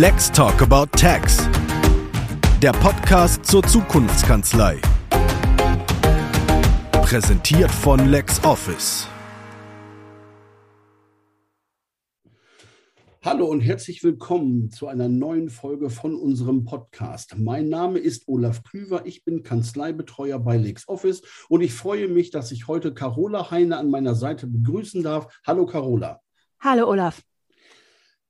Let's Talk About Tax. Der Podcast zur Zukunftskanzlei. Präsentiert von LexOffice. Hallo und herzlich willkommen zu einer neuen Folge von unserem Podcast. Mein Name ist Olaf Klüver, ich bin Kanzleibetreuer bei LexOffice und ich freue mich, dass ich heute Carola Heine an meiner Seite begrüßen darf. Hallo Carola. Hallo Olaf.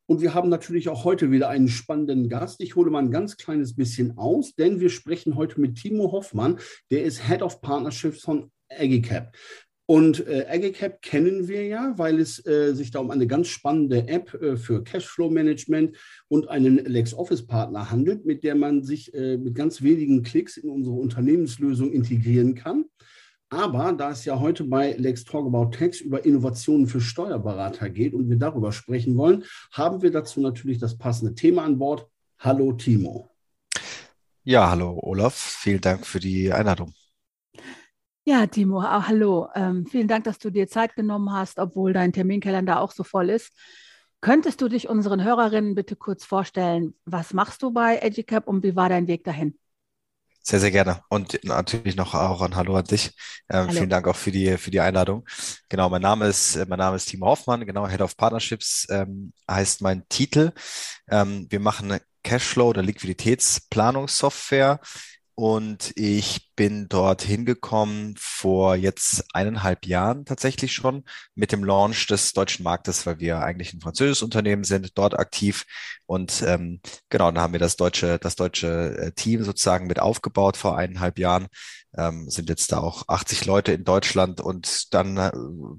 Und wir haben natürlich auch heute wieder einen spannenden Gast. Ich hole mal ein ganz kleines bisschen aus, denn wir sprechen heute mit Timo Hoffmann, der ist Head of Partnerships von Agicap. Und äh, Agicap kennen wir ja, weil es äh, sich da um eine ganz spannende App äh, für Cashflow-Management und einen LexOffice-Partner handelt, mit der man sich äh, mit ganz wenigen Klicks in unsere Unternehmenslösung integrieren kann. Aber da es ja heute bei Let's Talk About Tax über Innovationen für Steuerberater geht und wir darüber sprechen wollen, haben wir dazu natürlich das passende Thema an Bord. Hallo Timo. Ja, hallo Olaf. Vielen Dank für die Einladung. Ja, Timo, auch hallo. Ähm, vielen Dank, dass du dir Zeit genommen hast, obwohl dein Terminkalender auch so voll ist. Könntest du dich unseren Hörerinnen bitte kurz vorstellen, was machst du bei EduCap und wie war dein Weg dahin? Sehr, sehr gerne. Und natürlich noch auch ein Hallo an dich. Ähm, Hallo. Vielen Dank auch für die, für die Einladung. Genau, mein Name ist, äh, mein Name ist Timo Hoffmann, genau, Head of Partnerships ähm, heißt mein Titel. Ähm, wir machen Cashflow oder Liquiditätsplanungssoftware und ich bin dort hingekommen vor jetzt eineinhalb Jahren tatsächlich schon mit dem Launch des deutschen Marktes, weil wir eigentlich ein französisches Unternehmen sind, dort aktiv. Und ähm, genau, dann haben wir das deutsche, das deutsche äh, Team sozusagen mit aufgebaut vor eineinhalb Jahren. Ähm, sind jetzt da auch 80 Leute in Deutschland und dann, äh,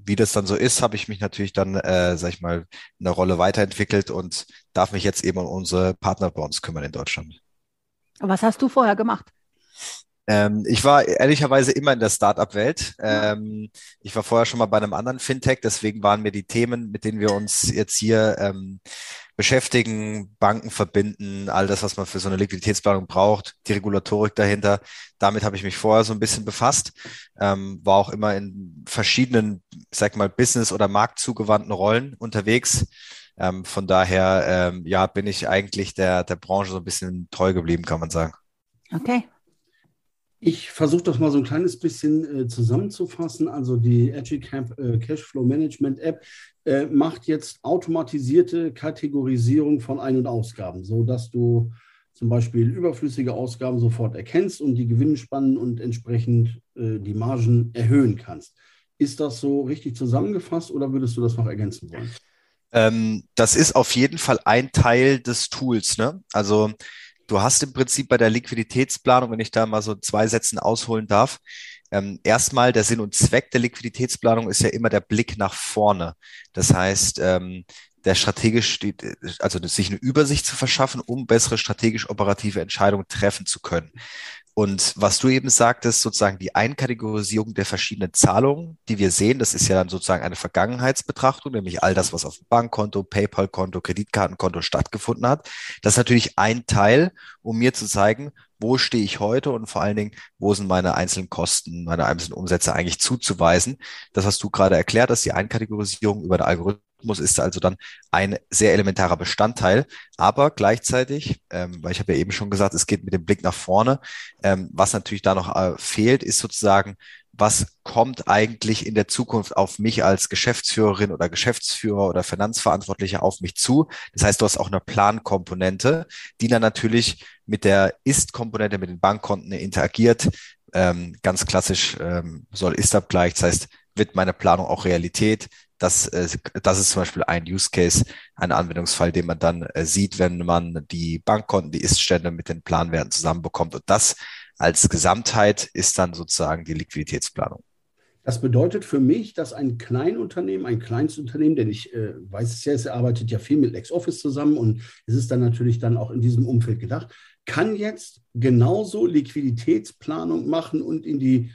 wie das dann so ist, habe ich mich natürlich dann, äh, sag ich mal, eine Rolle weiterentwickelt und darf mich jetzt eben um unsere Partner bei uns kümmern in Deutschland. Was hast du vorher gemacht? Ähm, ich war ehrlicherweise immer in der Startup-Welt. Ähm, ich war vorher schon mal bei einem anderen Fintech, deswegen waren mir die Themen, mit denen wir uns jetzt hier ähm, beschäftigen, Banken verbinden, all das, was man für so eine Liquiditätsplanung braucht, die Regulatorik dahinter. Damit habe ich mich vorher so ein bisschen befasst, ähm, war auch immer in verschiedenen, sag mal, Business- oder marktzugewandten Rollen unterwegs. Ähm, von daher, ähm, ja, bin ich eigentlich der, der Branche so ein bisschen treu geblieben, kann man sagen. Okay, ich versuche das mal so ein kleines bisschen äh, zusammenzufassen. Also die Agicamp äh, Cashflow Management App äh, macht jetzt automatisierte Kategorisierung von Ein- und Ausgaben, sodass du zum Beispiel überflüssige Ausgaben sofort erkennst und die Gewinnspannen und entsprechend äh, die Margen erhöhen kannst. Ist das so richtig zusammengefasst oder würdest du das noch ergänzen wollen? Ähm, das ist auf jeden Fall ein Teil des Tools. Ne? Also du hast im Prinzip bei der Liquiditätsplanung, wenn ich da mal so zwei Sätzen ausholen darf, ähm, erstmal der Sinn und Zweck der Liquiditätsplanung ist ja immer der Blick nach vorne. Das heißt, ähm, der strategisch also sich eine Übersicht zu verschaffen, um bessere strategisch operative Entscheidungen treffen zu können. Und was du eben sagtest, sozusagen die Einkategorisierung der verschiedenen Zahlungen, die wir sehen, das ist ja dann sozusagen eine Vergangenheitsbetrachtung, nämlich all das, was auf Bankkonto, PayPal-Konto, Kreditkartenkonto stattgefunden hat. Das ist natürlich ein Teil, um mir zu zeigen, wo stehe ich heute und vor allen Dingen, wo sind meine einzelnen Kosten, meine einzelnen Umsätze eigentlich zuzuweisen. Das hast du gerade erklärt, dass die Einkategorisierung über den Algorithmus muss, ist also dann ein sehr elementarer Bestandteil. Aber gleichzeitig, ähm, weil ich habe ja eben schon gesagt, es geht mit dem Blick nach vorne. Ähm, was natürlich da noch äh, fehlt, ist sozusagen, was kommt eigentlich in der Zukunft auf mich als Geschäftsführerin oder Geschäftsführer oder Finanzverantwortlicher auf mich zu. Das heißt, du hast auch eine Plankomponente, die dann natürlich mit der Ist-Komponente, mit den Bankkonten interagiert. Ähm, ganz klassisch ähm, soll Ist-Abgleich, das heißt, wird meine Planung auch Realität? Das, äh, das ist zum Beispiel ein Use Case, ein Anwendungsfall, den man dann äh, sieht, wenn man die Bankkonten, die Iststände mit den Planwerten zusammenbekommt. Und das als Gesamtheit ist dann sozusagen die Liquiditätsplanung. Das bedeutet für mich, dass ein Kleinunternehmen, ein Kleinstunternehmen, denn ich äh, weiß es ja, es arbeitet ja viel mit LexOffice zusammen und es ist dann natürlich dann auch in diesem Umfeld gedacht, kann jetzt genauso Liquiditätsplanung machen und in die,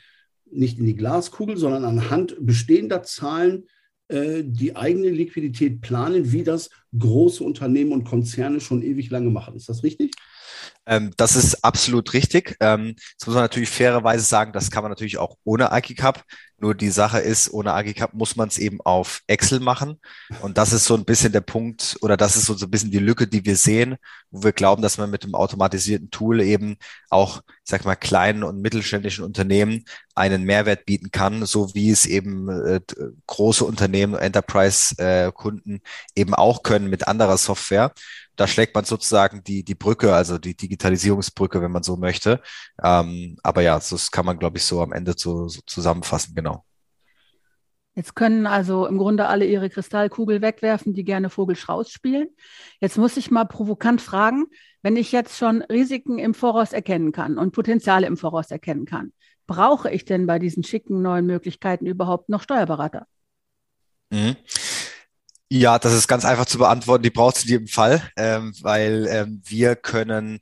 nicht in die Glaskugel, sondern anhand bestehender Zahlen äh, die eigene Liquidität planen, wie das große Unternehmen und Konzerne schon ewig lange machen. Ist das richtig? Ähm, das ist absolut richtig. Ähm, jetzt muss man natürlich fairerweise sagen, das kann man natürlich auch ohne IKICAP. Nur die Sache ist, ohne AGCAP muss man es eben auf Excel machen. Und das ist so ein bisschen der Punkt oder das ist so ein bisschen die Lücke, die wir sehen, wo wir glauben, dass man mit dem automatisierten Tool eben auch, ich sag mal, kleinen und mittelständischen Unternehmen einen Mehrwert bieten kann, so wie es eben äh, große Unternehmen, Enterprise-Kunden äh, eben auch können mit anderer Software da schlägt man sozusagen die, die Brücke, also die Digitalisierungsbrücke, wenn man so möchte. Ähm, aber ja, das kann man, glaube ich, so am Ende so, so zusammenfassen, genau. Jetzt können also im Grunde alle ihre Kristallkugel wegwerfen, die gerne Vogelstrauß spielen. Jetzt muss ich mal provokant fragen, wenn ich jetzt schon Risiken im Voraus erkennen kann und Potenziale im Voraus erkennen kann, brauche ich denn bei diesen schicken neuen Möglichkeiten überhaupt noch Steuerberater? Mhm. Ja, das ist ganz einfach zu beantworten. Die braucht es in jedem Fall, ähm, weil ähm, wir können,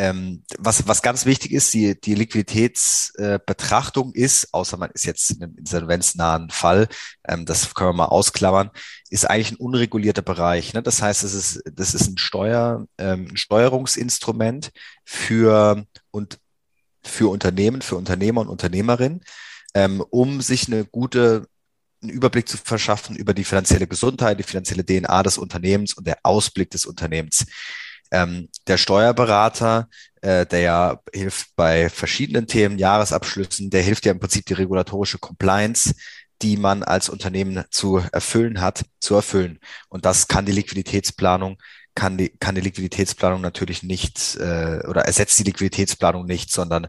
ähm, was, was ganz wichtig ist, die, die Liquiditätsbetrachtung äh, ist, außer man ist jetzt in einem insolvenznahen Fall, ähm, das können wir mal ausklammern, ist eigentlich ein unregulierter Bereich. Ne? Das heißt, es ist, das ist ein, Steuer, ähm, ein Steuerungsinstrument für, und, für Unternehmen, für Unternehmer und Unternehmerinnen, ähm, um sich eine gute einen Überblick zu verschaffen über die finanzielle Gesundheit, die finanzielle DNA des Unternehmens und der Ausblick des Unternehmens. Ähm, der Steuerberater, äh, der ja hilft bei verschiedenen Themen, Jahresabschlüssen, der hilft ja im Prinzip die regulatorische Compliance, die man als Unternehmen zu erfüllen hat, zu erfüllen. Und das kann die Liquiditätsplanung kann die, kann die Liquiditätsplanung natürlich nicht äh, oder ersetzt die Liquiditätsplanung nicht, sondern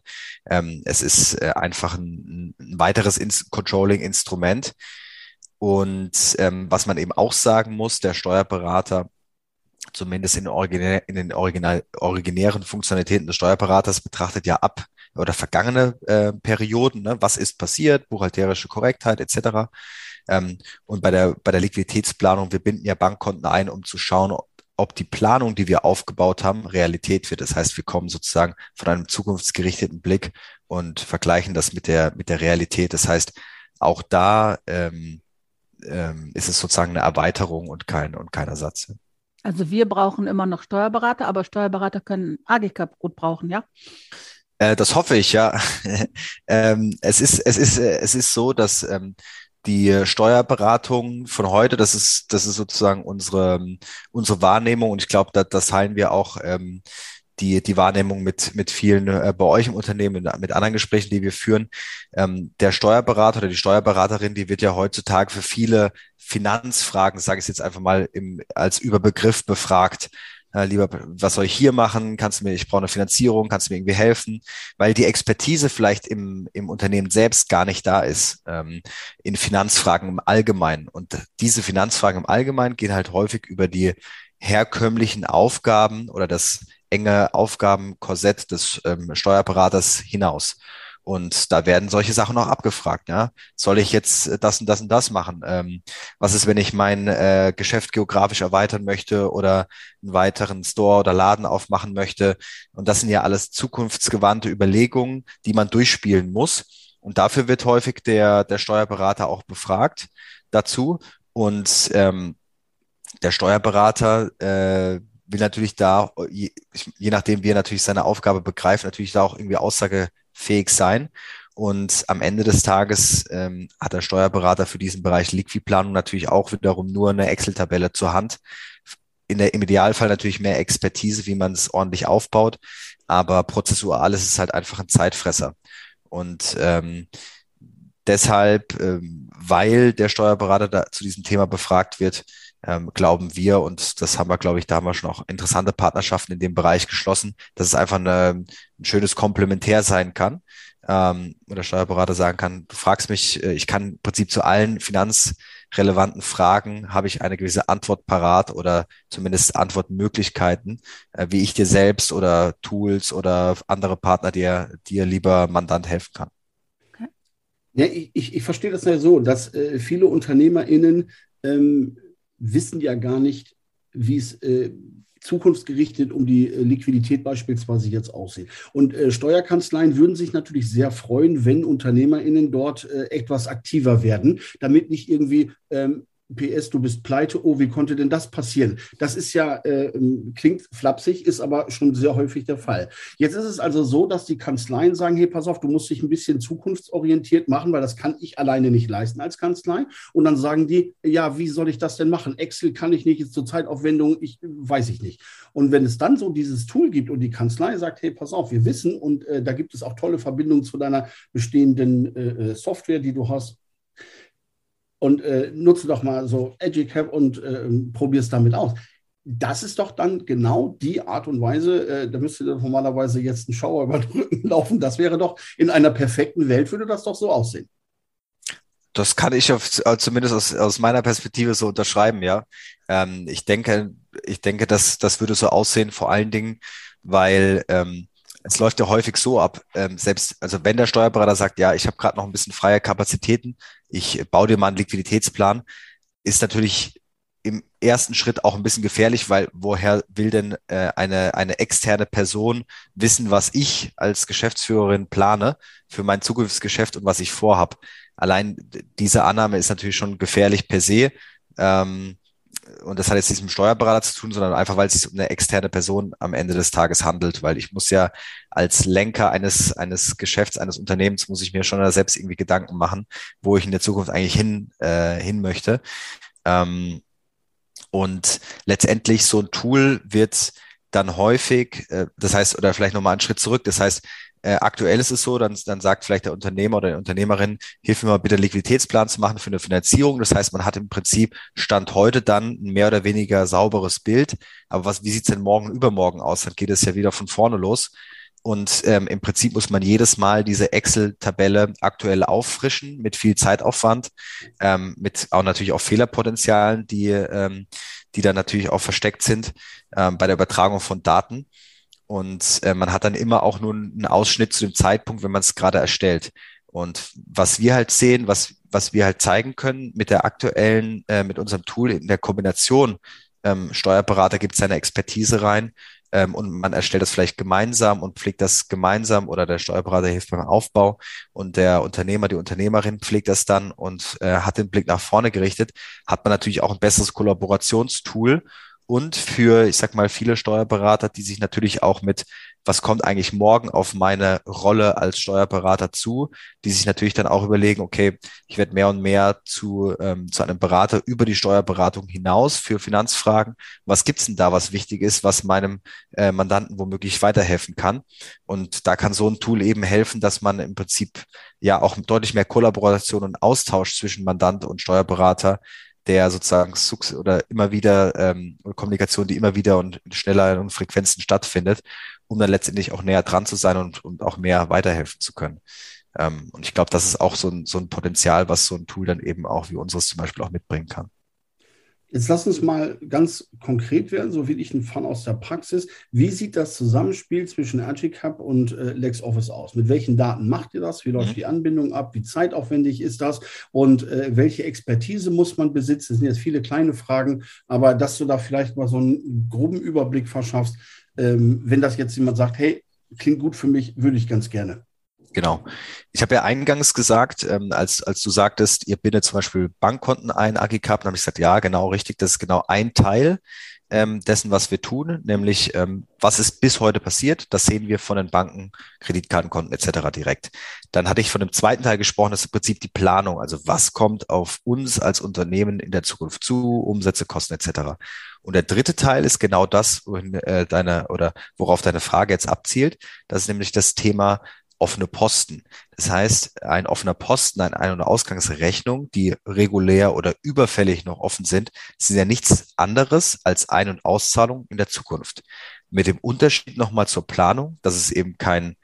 ähm, es ist äh, einfach ein, ein weiteres Controlling-Instrument. Und ähm, was man eben auch sagen muss, der Steuerberater, zumindest in, originär, in den original, originären Funktionalitäten des Steuerberaters, betrachtet ja ab oder vergangene äh, Perioden, ne? was ist passiert, buchhalterische Korrektheit etc. Ähm, und bei der, bei der Liquiditätsplanung, wir binden ja Bankkonten ein, um zu schauen, ob die Planung, die wir aufgebaut haben, Realität wird. Das heißt, wir kommen sozusagen von einem zukunftsgerichteten Blick und vergleichen das mit der, mit der Realität. Das heißt, auch da ähm, ähm, ist es sozusagen eine Erweiterung und kein, und kein Ersatz. Also wir brauchen immer noch Steuerberater, aber Steuerberater können AGCAP gut brauchen, ja? Äh, das hoffe ich, ja. ähm, es, ist, es, ist, es ist so, dass ähm, die Steuerberatung von heute, das ist, das ist sozusagen unsere, unsere Wahrnehmung und ich glaube, da, das teilen wir auch ähm, die, die Wahrnehmung mit, mit vielen äh, bei euch im Unternehmen, mit, anderen Gesprächen, die wir führen. Ähm, der Steuerberater oder die Steuerberaterin, die wird ja heutzutage für viele Finanzfragen, sage ich jetzt einfach mal im, als Überbegriff befragt äh, lieber, was soll ich hier machen? Kannst du mir, ich brauche eine Finanzierung, kannst du mir irgendwie helfen? Weil die Expertise vielleicht im, im Unternehmen selbst gar nicht da ist, ähm, in Finanzfragen im Allgemeinen. Und diese Finanzfragen im Allgemeinen gehen halt häufig über die herkömmlichen Aufgaben oder das enge Aufgabenkorsett des ähm, Steuerberaters hinaus. Und da werden solche Sachen auch abgefragt. Ja? Soll ich jetzt das und das und das machen? Ähm, was ist, wenn ich mein äh, Geschäft geografisch erweitern möchte oder einen weiteren Store oder Laden aufmachen möchte? Und das sind ja alles zukunftsgewandte Überlegungen, die man durchspielen muss. Und dafür wird häufig der, der Steuerberater auch befragt dazu. Und ähm, der Steuerberater äh, will natürlich da, je, je nachdem, wie er natürlich seine Aufgabe begreift, natürlich da auch irgendwie Aussage fähig sein. Und am Ende des Tages ähm, hat der Steuerberater für diesen Bereich Liquidplanung natürlich auch wiederum nur eine Excel-Tabelle zur Hand. In der, Im Idealfall natürlich mehr Expertise, wie man es ordentlich aufbaut. Aber prozessual ist es halt einfach ein Zeitfresser. Und ähm, deshalb, ähm, weil der Steuerberater da zu diesem Thema befragt wird, ähm, glauben wir, und das haben wir, glaube ich, da haben wir schon auch interessante Partnerschaften in dem Bereich geschlossen, dass es einfach eine, ein schönes Komplementär sein kann. Ähm, und der Steuerberater sagen kann, du fragst mich, äh, ich kann im Prinzip zu allen finanzrelevanten Fragen, habe ich eine gewisse Antwort parat oder zumindest Antwortmöglichkeiten, äh, wie ich dir selbst oder Tools oder andere Partner dir, dir lieber Mandant helfen kann. Ja, ich, ich, ich verstehe das ja so, dass äh, viele UnternehmerInnen ähm, wissen ja gar nicht, wie es äh, zukunftsgerichtet um die äh, Liquidität beispielsweise jetzt aussieht. Und äh, Steuerkanzleien würden sich natürlich sehr freuen, wenn UnternehmerInnen dort äh, etwas aktiver werden, damit nicht irgendwie ähm, PS, du bist pleite, oh, wie konnte denn das passieren? Das ist ja, äh, klingt flapsig, ist aber schon sehr häufig der Fall. Jetzt ist es also so, dass die Kanzleien sagen, hey, pass auf, du musst dich ein bisschen zukunftsorientiert machen, weil das kann ich alleine nicht leisten als Kanzlei. Und dann sagen die, ja, wie soll ich das denn machen? Excel kann ich nicht, jetzt zur Zeitaufwendung, ich weiß ich nicht. Und wenn es dann so dieses Tool gibt und die Kanzlei sagt, hey, pass auf, wir wissen und äh, da gibt es auch tolle Verbindungen zu deiner bestehenden äh, äh Software, die du hast, und äh, nutze doch mal so EduCap und äh, probier es damit aus. Das ist doch dann genau die Art und Weise, äh, da müsste normalerweise jetzt ein Schauer über den Rücken laufen. Das wäre doch in einer perfekten Welt, würde das doch so aussehen. Das kann ich auf, äh, zumindest aus, aus meiner Perspektive so unterschreiben, ja. Ähm, ich denke, ich denke, dass das würde so aussehen, vor allen Dingen, weil ähm, es läuft ja häufig so ab, ähm, selbst, also wenn der Steuerberater sagt, ja, ich habe gerade noch ein bisschen freie Kapazitäten, ich baue dir mal einen Liquiditätsplan, ist natürlich im ersten Schritt auch ein bisschen gefährlich, weil woher will denn äh, eine, eine externe Person wissen, was ich als Geschäftsführerin plane für mein Zukunftsgeschäft und was ich vorhab? Allein diese Annahme ist natürlich schon gefährlich per se. Ähm, und das hat jetzt nichts mit dem Steuerberater zu tun, sondern einfach, weil es sich um eine externe Person am Ende des Tages handelt, weil ich muss ja als Lenker eines, eines Geschäfts, eines Unternehmens, muss ich mir schon selbst irgendwie Gedanken machen, wo ich in der Zukunft eigentlich hin, äh, hin möchte. Ähm, und letztendlich so ein Tool wird dann häufig, äh, das heißt, oder vielleicht nochmal einen Schritt zurück, das heißt, äh, aktuell ist es so, dann, dann sagt vielleicht der Unternehmer oder die Unternehmerin, hilf mir mal bitte Liquiditätsplan zu machen für eine Finanzierung. Das heißt, man hat im Prinzip Stand heute dann ein mehr oder weniger sauberes Bild. Aber was, wie sieht's denn morgen übermorgen aus? Dann geht es ja wieder von vorne los. Und ähm, im Prinzip muss man jedes Mal diese Excel-Tabelle aktuell auffrischen mit viel Zeitaufwand, ähm, mit auch natürlich auch Fehlerpotenzialen, die, ähm, die dann natürlich auch versteckt sind ähm, bei der Übertragung von Daten. Und äh, man hat dann immer auch nur einen Ausschnitt zu dem Zeitpunkt, wenn man es gerade erstellt. Und was wir halt sehen, was, was wir halt zeigen können mit der aktuellen, äh, mit unserem Tool in der Kombination, ähm, Steuerberater gibt seine Expertise rein ähm, und man erstellt das vielleicht gemeinsam und pflegt das gemeinsam oder der Steuerberater hilft beim Aufbau und der Unternehmer, die Unternehmerin pflegt das dann und äh, hat den Blick nach vorne gerichtet, hat man natürlich auch ein besseres Kollaborationstool und für, ich sag mal, viele Steuerberater, die sich natürlich auch mit, was kommt eigentlich morgen auf meine Rolle als Steuerberater zu, die sich natürlich dann auch überlegen, okay, ich werde mehr und mehr zu, ähm, zu einem Berater über die Steuerberatung hinaus für Finanzfragen. Was gibt's denn da, was wichtig ist, was meinem äh, Mandanten womöglich weiterhelfen kann? Und da kann so ein Tool eben helfen, dass man im Prinzip ja auch deutlich mehr Kollaboration und Austausch zwischen Mandant und Steuerberater der sozusagen oder immer wieder ähm, Kommunikation, die immer wieder und schneller und Frequenzen stattfindet, um dann letztendlich auch näher dran zu sein und, und auch mehr weiterhelfen zu können. Ähm, und ich glaube, das ist auch so ein, so ein Potenzial, was so ein Tool dann eben auch wie unseres zum Beispiel auch mitbringen kann. Jetzt lass uns mal ganz konkret werden, so wie ich ein Fan aus der Praxis. Wie sieht das Zusammenspiel zwischen Agicap und äh, LexOffice aus? Mit welchen Daten macht ihr das? Wie läuft mhm. die Anbindung ab? Wie zeitaufwendig ist das? Und äh, welche Expertise muss man besitzen? Das sind jetzt viele kleine Fragen, aber dass du da vielleicht mal so einen groben Überblick verschaffst, ähm, wenn das jetzt jemand sagt, hey, klingt gut für mich, würde ich ganz gerne. Genau. Ich habe ja eingangs gesagt, ähm, als, als du sagtest, ihr bindet zum Beispiel Bankkonten ein, Agicap, dann habe ich gesagt, ja, genau richtig, das ist genau ein Teil ähm, dessen, was wir tun, nämlich ähm, was ist bis heute passiert, das sehen wir von den Banken, Kreditkartenkonten etc. direkt. Dann hatte ich von dem zweiten Teil gesprochen, das ist im Prinzip die Planung, also was kommt auf uns als Unternehmen in der Zukunft zu, Umsätze, Kosten etc. Und der dritte Teil ist genau das, wohin äh, deine oder worauf deine Frage jetzt abzielt. Das ist nämlich das Thema offene Posten. Das heißt, ein offener Posten, eine Ein- und Ausgangsrechnung, die regulär oder überfällig noch offen sind, sind ja nichts anderes als Ein- und Auszahlung in der Zukunft. Mit dem Unterschied nochmal zur Planung, dass es eben kein,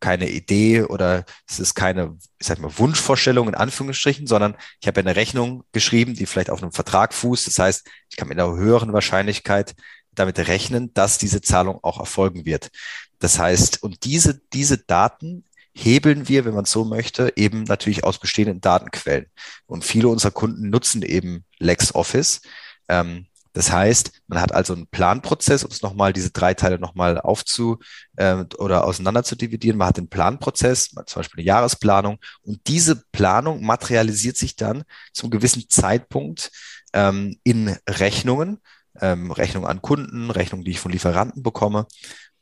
keine Idee oder es ist keine, ich sag mal, Wunschvorstellung in Anführungsstrichen, sondern ich habe eine Rechnung geschrieben, die vielleicht auf einem Vertrag fußt. Das heißt, ich kann mit einer höheren Wahrscheinlichkeit damit rechnen, dass diese Zahlung auch erfolgen wird. Das heißt, und diese, diese Daten hebeln wir, wenn man so möchte, eben natürlich aus bestehenden Datenquellen. Und viele unserer Kunden nutzen eben LexOffice. Ähm, das heißt, man hat also einen Planprozess, um es nochmal, diese drei Teile nochmal aufzu äh, oder auseinander zu dividieren. Man hat den Planprozess, zum Beispiel eine Jahresplanung, und diese Planung materialisiert sich dann zum gewissen Zeitpunkt ähm, in Rechnungen, ähm, Rechnungen an Kunden, Rechnungen, die ich von Lieferanten bekomme.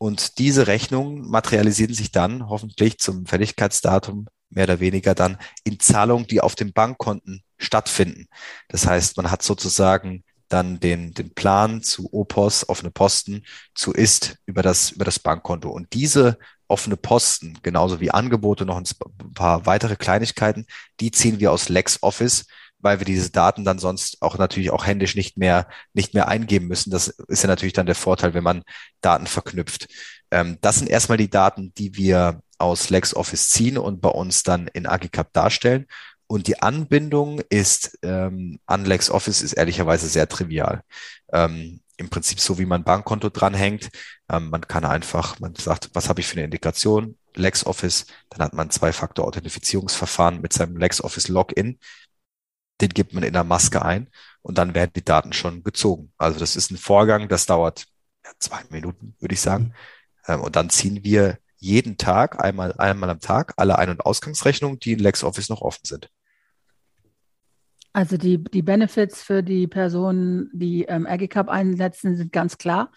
Und diese Rechnungen materialisieren sich dann hoffentlich zum Fälligkeitsdatum mehr oder weniger dann in Zahlungen, die auf den Bankkonten stattfinden. Das heißt, man hat sozusagen dann den, den Plan zu Opos, offene Posten, zu Ist über das, über das Bankkonto. Und diese offene Posten, genauso wie Angebote, noch ein paar weitere Kleinigkeiten, die ziehen wir aus LexOffice, weil wir diese Daten dann sonst auch natürlich auch händisch nicht mehr, nicht mehr eingeben müssen. Das ist ja natürlich dann der Vorteil, wenn man Daten verknüpft. Ähm, das sind erstmal die Daten, die wir aus LexOffice ziehen und bei uns dann in Agicap darstellen. Und die Anbindung ist ähm, an LexOffice ist ehrlicherweise sehr trivial. Ähm, Im Prinzip so, wie man Bankkonto dranhängt. Ähm, man kann einfach, man sagt, was habe ich für eine Integration? LexOffice, dann hat man Zwei-Faktor-Authentifizierungsverfahren mit seinem LexOffice Login. Den gibt man in der Maske ein und dann werden die Daten schon gezogen. Also das ist ein Vorgang, das dauert zwei Minuten, würde ich sagen. Ähm, und dann ziehen wir jeden Tag, einmal, einmal am Tag, alle Ein- und Ausgangsrechnungen, die in LexOffice noch offen sind. Also die, die Benefits für die Personen, die ähm, AgriCup einsetzen, sind ganz klar.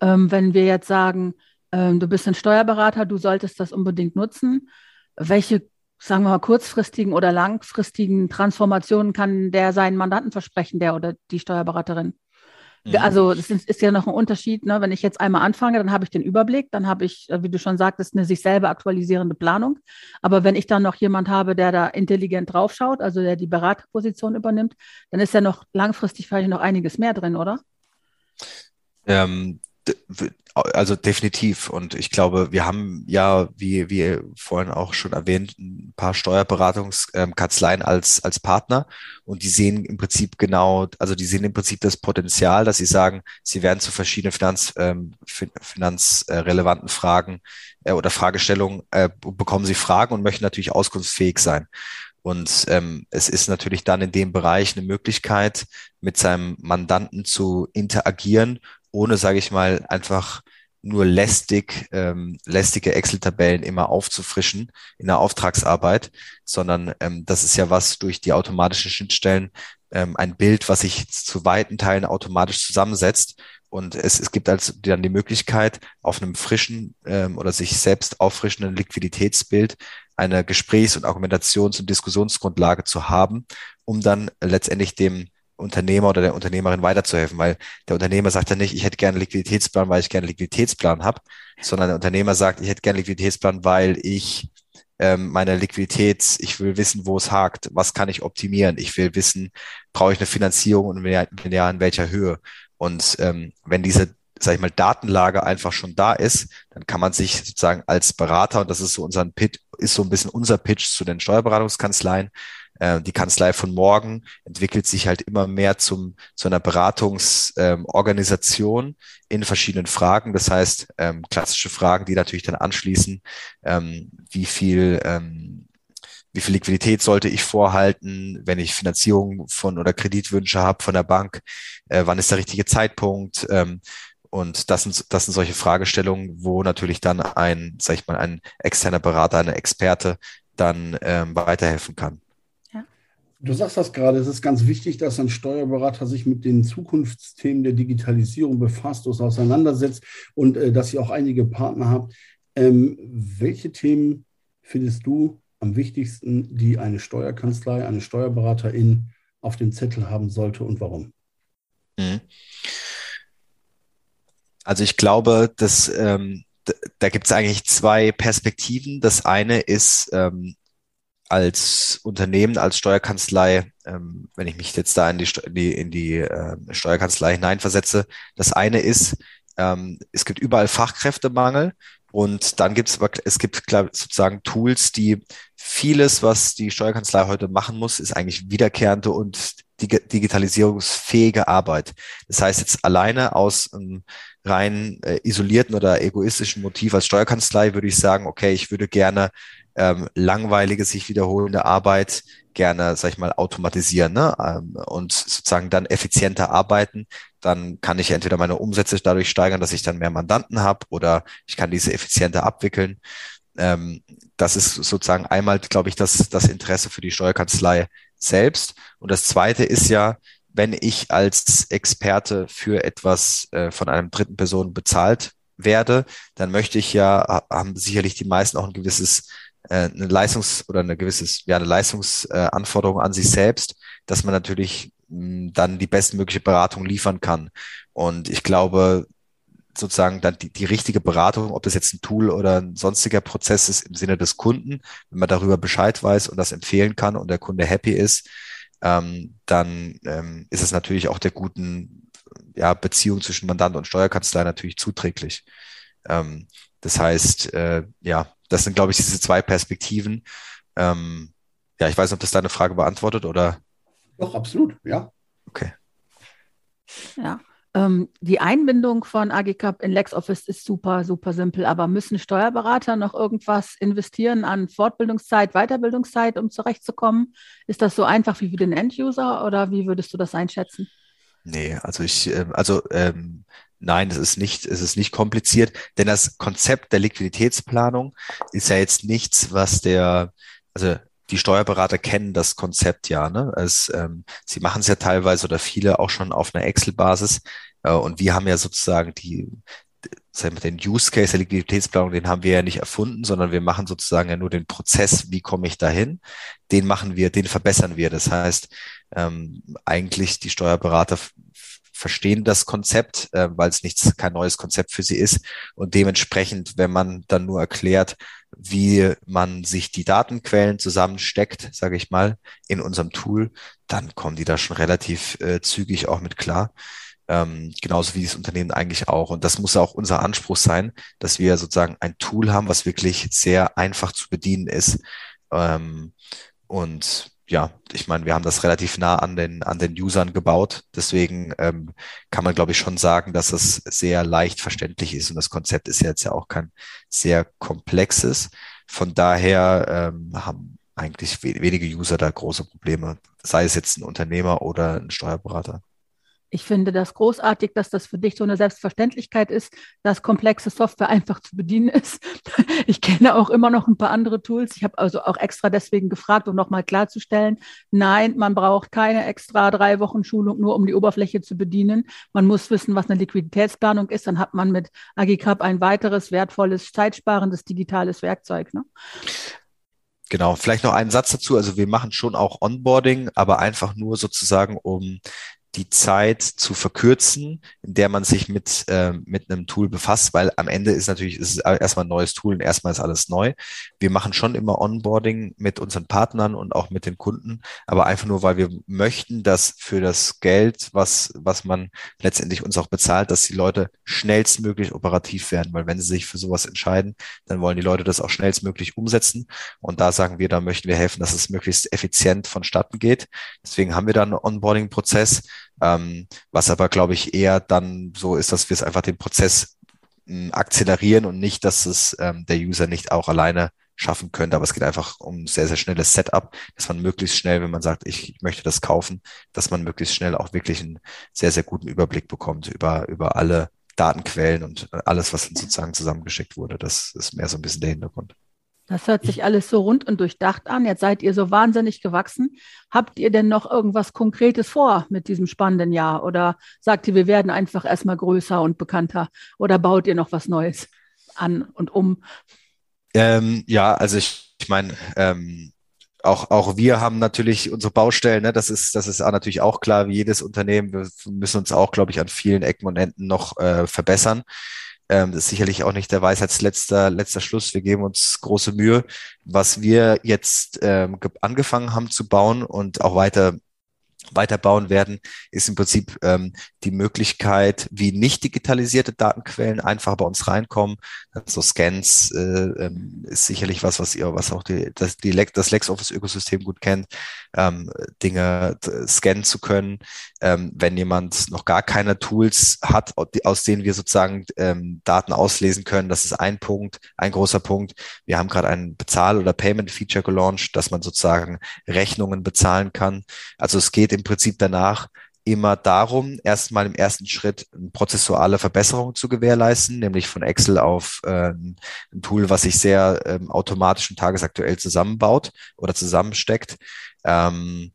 Ähm, wenn wir jetzt sagen, ähm, du bist ein Steuerberater, du solltest das unbedingt nutzen, welche, sagen wir mal, kurzfristigen oder langfristigen Transformationen kann der seinen Mandanten versprechen, der oder die Steuerberaterin? Mhm. Also es ist, ist, ja noch ein Unterschied, ne? wenn ich jetzt einmal anfange, dann habe ich den Überblick, dann habe ich, äh, wie du schon sagtest, eine sich selber aktualisierende Planung. Aber wenn ich dann noch jemand habe, der da intelligent draufschaut, also der die Beraterposition übernimmt, dann ist ja noch langfristig vielleicht noch einiges mehr drin, oder? Ähm, also definitiv. Und ich glaube, wir haben ja, wie, wie vorhin auch schon erwähnt, ein paar Steuerberatungskanzleien als, als Partner. Und die sehen im Prinzip genau, also die sehen im Prinzip das Potenzial, dass sie sagen, sie werden zu verschiedenen Finanz, ähm, finanzrelevanten Fragen äh, oder Fragestellungen, äh, bekommen sie Fragen und möchten natürlich auskunftsfähig sein. Und ähm, es ist natürlich dann in dem Bereich eine Möglichkeit, mit seinem Mandanten zu interagieren ohne, sage ich mal, einfach nur lästig, ähm, lästige Excel-Tabellen immer aufzufrischen in der Auftragsarbeit, sondern ähm, das ist ja was durch die automatischen Schnittstellen ähm, ein Bild, was sich zu weiten Teilen automatisch zusammensetzt. Und es, es gibt also dann die Möglichkeit, auf einem frischen ähm, oder sich selbst auffrischenden Liquiditätsbild eine Gesprächs- und Argumentations- und Diskussionsgrundlage zu haben, um dann letztendlich dem Unternehmer oder der Unternehmerin weiterzuhelfen, weil der Unternehmer sagt ja nicht, ich hätte gerne Liquiditätsplan, weil ich gerne Liquiditätsplan habe, sondern der Unternehmer sagt, ich hätte gerne einen Liquiditätsplan, weil ich ähm, meine Liquidität, ich will wissen, wo es hakt, was kann ich optimieren, ich will wissen, brauche ich eine Finanzierung und wenn ja, wenn ja in welcher Höhe. Und ähm, wenn diese sag ich mal, Datenlage einfach schon da ist, dann kann man sich sozusagen als Berater, und das ist so unser Pitch, ist so ein bisschen unser Pitch zu den Steuerberatungskanzleien, äh, die Kanzlei von morgen entwickelt sich halt immer mehr zum, zu einer Beratungsorganisation ähm, in verschiedenen Fragen. Das heißt, ähm, klassische Fragen, die natürlich dann anschließen, ähm, wie viel, ähm, wie viel Liquidität sollte ich vorhalten, wenn ich Finanzierung von oder Kreditwünsche habe von der Bank? Äh, wann ist der richtige Zeitpunkt? Ähm, und das sind, das sind solche Fragestellungen, wo natürlich dann ein, sag ich mal, ein externer Berater, eine Experte dann ähm, weiterhelfen kann. Du sagst das gerade, es ist ganz wichtig, dass ein Steuerberater sich mit den Zukunftsthemen der Digitalisierung befasst und auseinandersetzt und äh, dass ihr auch einige Partner habt. Ähm, welche Themen findest du am wichtigsten, die eine Steuerkanzlei, eine Steuerberaterin auf dem Zettel haben sollte und warum? Mhm. Also ich glaube, dass ähm, da gibt es eigentlich zwei Perspektiven. Das eine ist, ähm, als Unternehmen, als Steuerkanzlei, ähm, wenn ich mich jetzt da in die, die, in die äh, Steuerkanzlei hineinversetze, das eine ist, ähm, es gibt überall Fachkräftemangel und dann gibt es, es gibt klar, sozusagen Tools, die vieles, was die Steuerkanzlei heute machen muss, ist eigentlich wiederkehrende und digitalisierungsfähige Arbeit. Das heißt jetzt alleine aus einem rein äh, isolierten oder egoistischen Motiv als Steuerkanzlei würde ich sagen, okay, ich würde gerne ähm, langweilige, sich wiederholende Arbeit gerne, sag ich mal, automatisieren ne? ähm, und sozusagen dann effizienter arbeiten. Dann kann ich entweder meine Umsätze dadurch steigern, dass ich dann mehr Mandanten habe oder ich kann diese effizienter abwickeln. Ähm, das ist sozusagen einmal, glaube ich, das, das Interesse für die Steuerkanzlei selbst. Und das Zweite ist ja, wenn ich als Experte für etwas äh, von einem dritten Person bezahlt werde, dann möchte ich ja, haben sicherlich die meisten auch ein gewisses eine Leistungs- oder eine gewisses, ja, eine Leistungsanforderung an sich selbst, dass man natürlich mh, dann die bestmögliche Beratung liefern kann. Und ich glaube, sozusagen dann die, die richtige Beratung, ob das jetzt ein Tool oder ein sonstiger Prozess ist im Sinne des Kunden, wenn man darüber Bescheid weiß und das empfehlen kann und der Kunde happy ist, ähm, dann ähm, ist es natürlich auch der guten ja, Beziehung zwischen Mandant und Steuerkanzlei natürlich zuträglich. Ähm, das heißt, äh, ja, das sind, glaube ich, diese zwei Perspektiven. Ähm, ja, ich weiß nicht, ob das deine Frage beantwortet oder? Doch, absolut, ja. Okay. Ja. Ähm, die Einbindung von AGCAP in LexOffice ist super, super simpel, aber müssen Steuerberater noch irgendwas investieren an Fortbildungszeit, Weiterbildungszeit, um zurechtzukommen? Ist das so einfach wie für den Enduser oder wie würdest du das einschätzen? Nee, also ich, ähm, also ähm, nein, es ist nicht, es ist nicht kompliziert, denn das Konzept der Liquiditätsplanung ist ja jetzt nichts, was der, also die Steuerberater kennen das Konzept ja. Ne? Es, ähm, sie machen es ja teilweise oder viele auch schon auf einer Excel-Basis. Äh, und wir haben ja sozusagen die, sagen wir, den Use Case der Liquiditätsplanung, den haben wir ja nicht erfunden, sondern wir machen sozusagen ja nur den Prozess, wie komme ich dahin. Den machen wir, den verbessern wir. Das heißt, ähm, eigentlich die Steuerberater verstehen das Konzept, äh, weil es nichts, kein neues Konzept für sie ist. Und dementsprechend, wenn man dann nur erklärt, wie man sich die Datenquellen zusammensteckt, sage ich mal, in unserem Tool, dann kommen die da schon relativ äh, zügig auch mit klar. Ähm, genauso wie das Unternehmen eigentlich auch. Und das muss auch unser Anspruch sein, dass wir sozusagen ein Tool haben, was wirklich sehr einfach zu bedienen ist. Ähm, und ja, ich meine, wir haben das relativ nah an den, an den Usern gebaut. Deswegen ähm, kann man, glaube ich, schon sagen, dass es sehr leicht verständlich ist. Und das Konzept ist jetzt ja auch kein sehr komplexes. Von daher ähm, haben eigentlich wenige User da große Probleme, sei es jetzt ein Unternehmer oder ein Steuerberater. Ich finde das großartig, dass das für dich so eine Selbstverständlichkeit ist, dass komplexe Software einfach zu bedienen ist. Ich kenne auch immer noch ein paar andere Tools. Ich habe also auch extra deswegen gefragt, um nochmal klarzustellen, nein, man braucht keine extra drei Wochen Schulung nur, um die Oberfläche zu bedienen. Man muss wissen, was eine Liquiditätsplanung ist. Dann hat man mit AgiCap ein weiteres wertvolles, zeitsparendes digitales Werkzeug. Ne? Genau, vielleicht noch einen Satz dazu. Also wir machen schon auch Onboarding, aber einfach nur sozusagen, um die Zeit zu verkürzen, in der man sich mit, äh, mit einem Tool befasst, weil am Ende ist natürlich, ist es erstmal ein neues Tool und erstmal ist alles neu. Wir machen schon immer Onboarding mit unseren Partnern und auch mit den Kunden, aber einfach nur, weil wir möchten, dass für das Geld, was, was man letztendlich uns auch bezahlt, dass die Leute schnellstmöglich operativ werden, weil wenn sie sich für sowas entscheiden, dann wollen die Leute das auch schnellstmöglich umsetzen. Und da sagen wir, da möchten wir helfen, dass es möglichst effizient vonstatten geht. Deswegen haben wir da einen Onboarding-Prozess ähm, was aber, glaube ich, eher dann so ist, dass wir es einfach den Prozess hm, akzelerieren und nicht, dass es ähm, der User nicht auch alleine schaffen könnte. Aber es geht einfach um sehr, sehr schnelles Setup, dass man möglichst schnell, wenn man sagt, ich möchte das kaufen, dass man möglichst schnell auch wirklich einen sehr, sehr guten Überblick bekommt über, über alle Datenquellen und alles, was sozusagen zusammengeschickt wurde. Das ist mehr so ein bisschen der Hintergrund. Das hört sich alles so rund und durchdacht an. Jetzt seid ihr so wahnsinnig gewachsen. Habt ihr denn noch irgendwas Konkretes vor mit diesem spannenden Jahr? Oder sagt ihr, wir werden einfach erstmal größer und bekannter? Oder baut ihr noch was Neues an und um? Ähm, ja, also ich, ich meine, ähm, auch, auch wir haben natürlich unsere Baustellen, ne? das ist, das ist natürlich auch klar, wie jedes Unternehmen. Wir müssen uns auch, glaube ich, an vielen Ecken und Enden noch äh, verbessern. Ähm, das ist sicherlich auch nicht der Weisheitsletzter letzter Schluss. Wir geben uns große Mühe. Was wir jetzt ähm, angefangen haben zu bauen und auch weiter weiterbauen werden, ist im Prinzip ähm, die Möglichkeit, wie nicht digitalisierte Datenquellen einfach bei uns reinkommen. So Scans äh, ähm, ist sicherlich was, was ihr, was auch die, das, die das LexOffice-Ökosystem gut kennt, ähm, Dinge scannen zu können. Ähm, wenn jemand noch gar keine Tools hat, aus denen wir sozusagen ähm, Daten auslesen können, das ist ein Punkt, ein großer Punkt. Wir haben gerade ein Bezahl- oder Payment-Feature gelauncht, dass man sozusagen Rechnungen bezahlen kann. Also es geht im Prinzip danach immer darum, erstmal im ersten Schritt eine prozessuale Verbesserung zu gewährleisten, nämlich von Excel auf äh, ein Tool, was sich sehr ähm, automatisch und tagesaktuell zusammenbaut oder zusammensteckt. Ähm,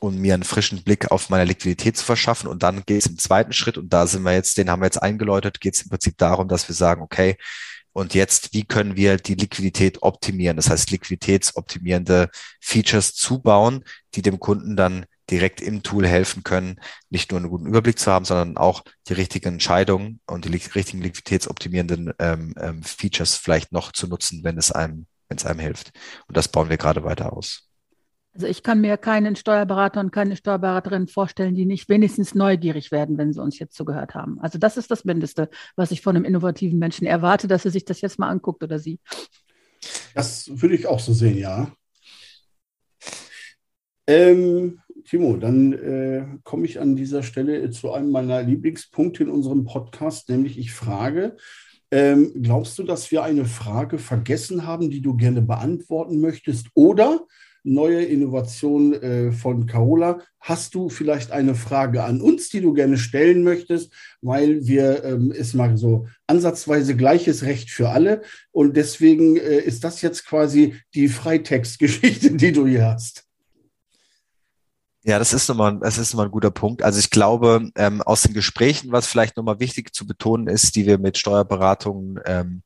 um mir einen frischen Blick auf meine Liquidität zu verschaffen. Und dann geht es im zweiten Schritt, und da sind wir jetzt, den haben wir jetzt eingeläutet, geht es im Prinzip darum, dass wir sagen, okay, und jetzt, wie können wir die Liquidität optimieren? Das heißt, liquiditätsoptimierende Features zubauen, die dem Kunden dann direkt im Tool helfen können, nicht nur einen guten Überblick zu haben, sondern auch die richtigen Entscheidungen und die richtigen liquiditätsoptimierenden ähm, ähm, Features vielleicht noch zu nutzen, wenn es einem, wenn es einem hilft. Und das bauen wir gerade weiter aus. Also ich kann mir keinen Steuerberater und keine Steuerberaterin vorstellen, die nicht wenigstens neugierig werden, wenn sie uns jetzt zugehört haben. Also das ist das Mindeste, was ich von einem innovativen Menschen erwarte, dass er sich das jetzt mal anguckt oder sie. Das würde ich auch so sehen, ja. Ähm, Timo, dann äh, komme ich an dieser Stelle zu einem meiner Lieblingspunkte in unserem Podcast, nämlich ich frage, ähm, glaubst du, dass wir eine Frage vergessen haben, die du gerne beantworten möchtest? Oder neue Innovation äh, von Carola. Hast du vielleicht eine Frage an uns, die du gerne stellen möchtest, weil wir ähm, ist mal so ansatzweise gleiches Recht für alle und deswegen äh, ist das jetzt quasi die Freitextgeschichte, die du hier hast. Ja, das ist nochmal, das ist nochmal ein guter Punkt. Also ich glaube, ähm, aus den Gesprächen, was vielleicht nochmal wichtig zu betonen ist, die wir mit Steuerberatungen ähm,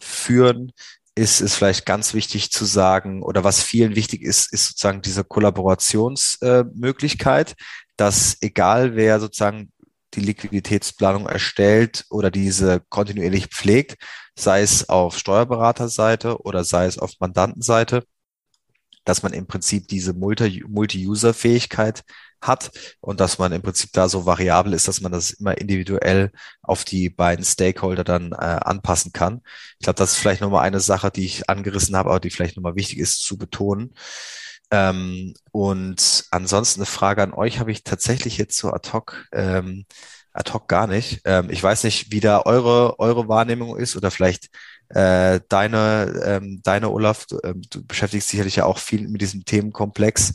führen, ist es vielleicht ganz wichtig zu sagen, oder was vielen wichtig ist, ist sozusagen diese Kollaborationsmöglichkeit, äh, dass egal wer sozusagen die Liquiditätsplanung erstellt oder diese kontinuierlich pflegt, sei es auf Steuerberaterseite oder sei es auf Mandantenseite, dass man im Prinzip diese Multi-User-Fähigkeit hat und dass man im Prinzip da so variabel ist, dass man das immer individuell auf die beiden Stakeholder dann äh, anpassen kann. Ich glaube, das ist vielleicht nochmal eine Sache, die ich angerissen habe, aber die vielleicht nochmal wichtig ist zu betonen. Ähm, und ansonsten eine Frage an euch habe ich tatsächlich jetzt so ad hoc, ähm, ad hoc gar nicht. Ähm, ich weiß nicht, wie da eure, eure Wahrnehmung ist oder vielleicht äh, deine, ähm, deine Olaf, du, ähm, du beschäftigst sicherlich ja auch viel mit diesem Themenkomplex.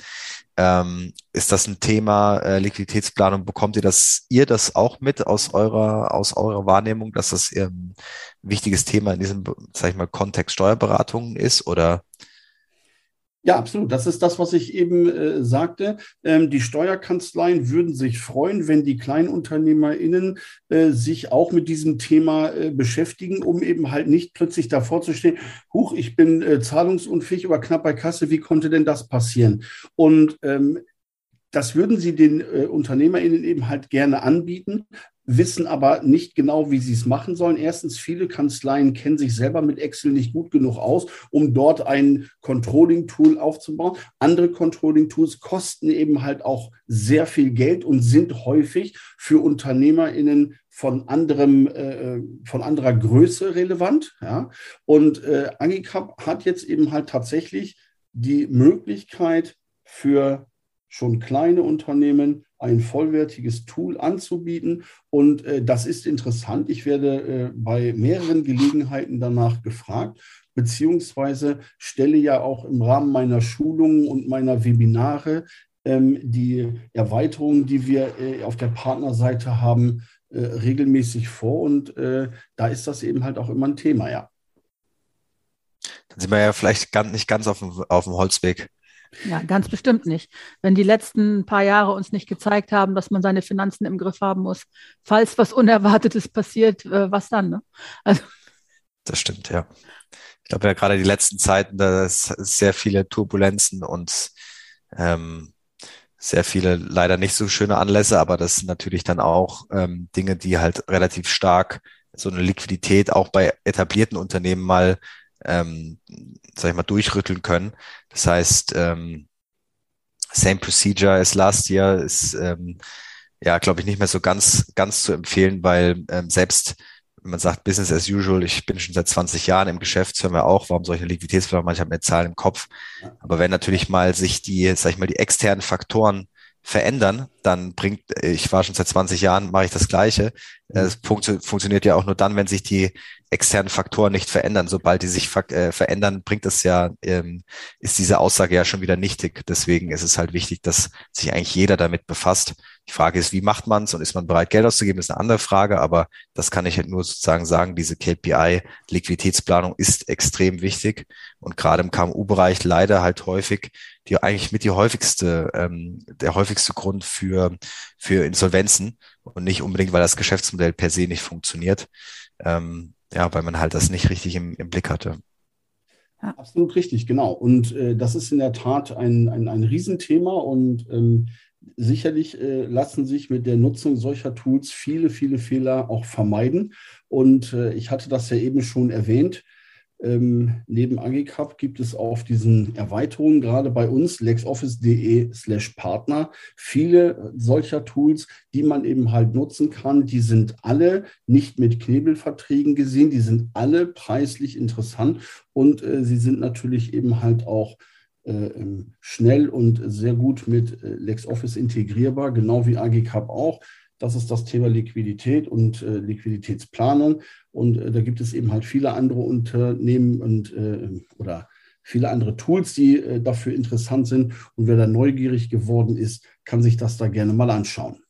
Ähm, ist das ein Thema äh, Liquiditätsplanung? Bekommt ihr das, ihr das auch mit aus eurer, aus eurer Wahrnehmung, dass das ähm, ein wichtiges Thema in diesem, sag ich mal, Kontext Steuerberatung ist oder ja, absolut. Das ist das, was ich eben äh, sagte. Ähm, die Steuerkanzleien würden sich freuen, wenn die KleinunternehmerInnen äh, sich auch mit diesem Thema äh, beschäftigen, um eben halt nicht plötzlich davor zu stehen, huch, ich bin äh, zahlungsunfähig, aber knapp bei Kasse, wie konnte denn das passieren? Und ähm, das würden sie den äh, UnternehmerInnen eben halt gerne anbieten, wissen aber nicht genau, wie sie es machen sollen. Erstens, viele Kanzleien kennen sich selber mit Excel nicht gut genug aus, um dort ein Controlling-Tool aufzubauen. Andere Controlling-Tools kosten eben halt auch sehr viel Geld und sind häufig für UnternehmerInnen von anderem, äh, von anderer Größe relevant. Ja? Und äh, Angicap hat jetzt eben halt tatsächlich die Möglichkeit für schon kleine Unternehmen ein vollwertiges Tool anzubieten. Und äh, das ist interessant. Ich werde äh, bei mehreren Gelegenheiten danach gefragt, beziehungsweise stelle ja auch im Rahmen meiner Schulungen und meiner Webinare ähm, die Erweiterungen, die wir äh, auf der Partnerseite haben, äh, regelmäßig vor. Und äh, da ist das eben halt auch immer ein Thema, ja. Dann sind wir ja vielleicht ganz, nicht ganz auf dem, auf dem Holzweg. Ja, ganz bestimmt nicht. Wenn die letzten paar Jahre uns nicht gezeigt haben, dass man seine Finanzen im Griff haben muss, falls was Unerwartetes passiert, äh, was dann? Ne? Also. Das stimmt, ja. Ich glaube ja gerade die letzten Zeiten, da ist sehr viele Turbulenzen und ähm, sehr viele leider nicht so schöne Anlässe, aber das sind natürlich dann auch ähm, Dinge, die halt relativ stark so eine Liquidität auch bei etablierten Unternehmen mal ähm, sag ich mal, durchrütteln können. Das heißt, ähm, same procedure as last year ist, ähm, ja, glaube ich, nicht mehr so ganz, ganz zu empfehlen, weil ähm, selbst wenn man sagt Business as usual, ich bin schon seit 20 Jahren im Geschäft, hören wir auch, warum solche Liquiditätsplanung, manchmal mehr Zahlen im Kopf. Aber wenn natürlich mal sich die, sag ich mal, die externen Faktoren verändern, dann bringt, ich war schon seit 20 Jahren, mache ich das Gleiche. Es funktio funktioniert ja auch nur dann, wenn sich die externen Faktoren nicht verändern. Sobald die sich äh, verändern, bringt es ja, ähm, ist diese Aussage ja schon wieder nichtig. Deswegen ist es halt wichtig, dass sich eigentlich jeder damit befasst. Die Frage ist, wie macht man es und ist man bereit, Geld auszugeben, ist eine andere Frage, aber das kann ich halt nur sozusagen sagen, diese KPI-Liquiditätsplanung ist extrem wichtig und gerade im KMU-Bereich leider halt häufig die eigentlich mit die häufigste, ähm, der häufigste Grund für, für Insolvenzen und nicht unbedingt, weil das Geschäftsmodell per se nicht funktioniert. Ähm, ja, weil man halt das nicht richtig im, im Blick hatte. Ja. Absolut richtig, genau. Und äh, das ist in der Tat ein, ein, ein Riesenthema und ähm, sicherlich äh, lassen sich mit der Nutzung solcher Tools viele, viele Fehler auch vermeiden. Und äh, ich hatte das ja eben schon erwähnt. Ähm, neben Agicap gibt es auf diesen Erweiterungen, gerade bei uns, lexoffice.de slash Partner, viele solcher Tools, die man eben halt nutzen kann. Die sind alle nicht mit Knebelverträgen gesehen, die sind alle preislich interessant und äh, sie sind natürlich eben halt auch äh, ähm, schnell und sehr gut mit äh, LexOffice integrierbar, genau wie AGCAP auch. Das ist das Thema Liquidität und äh, Liquiditätsplanung. Und äh, da gibt es eben halt viele andere Unternehmen und äh, oder viele andere Tools, die äh, dafür interessant sind. Und wer da neugierig geworden ist, kann sich das da gerne mal anschauen.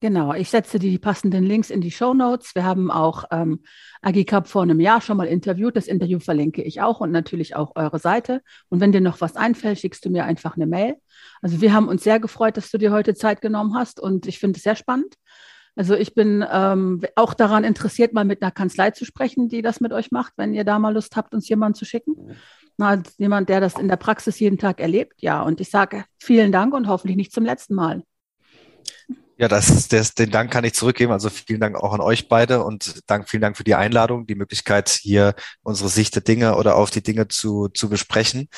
Genau, ich setze die passenden Links in die Show Notes. Wir haben auch ähm, Agicap vor einem Jahr schon mal interviewt. Das Interview verlinke ich auch und natürlich auch eure Seite. Und wenn dir noch was einfällt, schickst du mir einfach eine Mail. Also wir haben uns sehr gefreut, dass du dir heute Zeit genommen hast und ich finde es sehr spannend. Also ich bin ähm, auch daran interessiert, mal mit einer Kanzlei zu sprechen, die das mit euch macht, wenn ihr da mal Lust habt, uns jemanden zu schicken. Na, jemand, der das in der Praxis jeden Tag erlebt. Ja, und ich sage vielen Dank und hoffentlich nicht zum letzten Mal. Ja, das, das, den Dank kann ich zurückgeben. Also vielen Dank auch an euch beide und Dank, vielen Dank für die Einladung, die Möglichkeit, hier unsere Sicht der Dinge oder auf die Dinge zu, zu besprechen.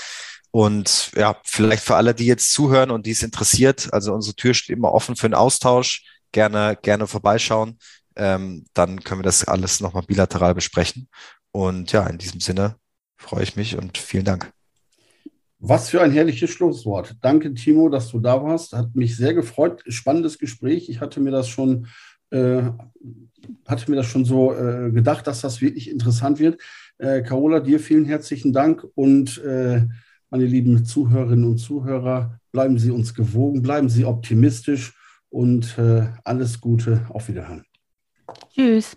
Und ja, vielleicht für alle, die jetzt zuhören und die es interessiert, also unsere Tür steht immer offen für einen Austausch. Gerne, gerne vorbeischauen. Ähm, dann können wir das alles nochmal bilateral besprechen. Und ja, in diesem Sinne freue ich mich und vielen Dank. Was für ein herrliches Schlusswort. Danke, Timo, dass du da warst. Hat mich sehr gefreut. Spannendes Gespräch. Ich hatte mir das schon, äh, hatte mir das schon so äh, gedacht, dass das wirklich interessant wird. Äh, Carola, dir vielen herzlichen Dank und äh, meine lieben Zuhörerinnen und Zuhörer, bleiben Sie uns gewogen, bleiben Sie optimistisch und äh, alles Gute. Auf Wiederhören. Tschüss.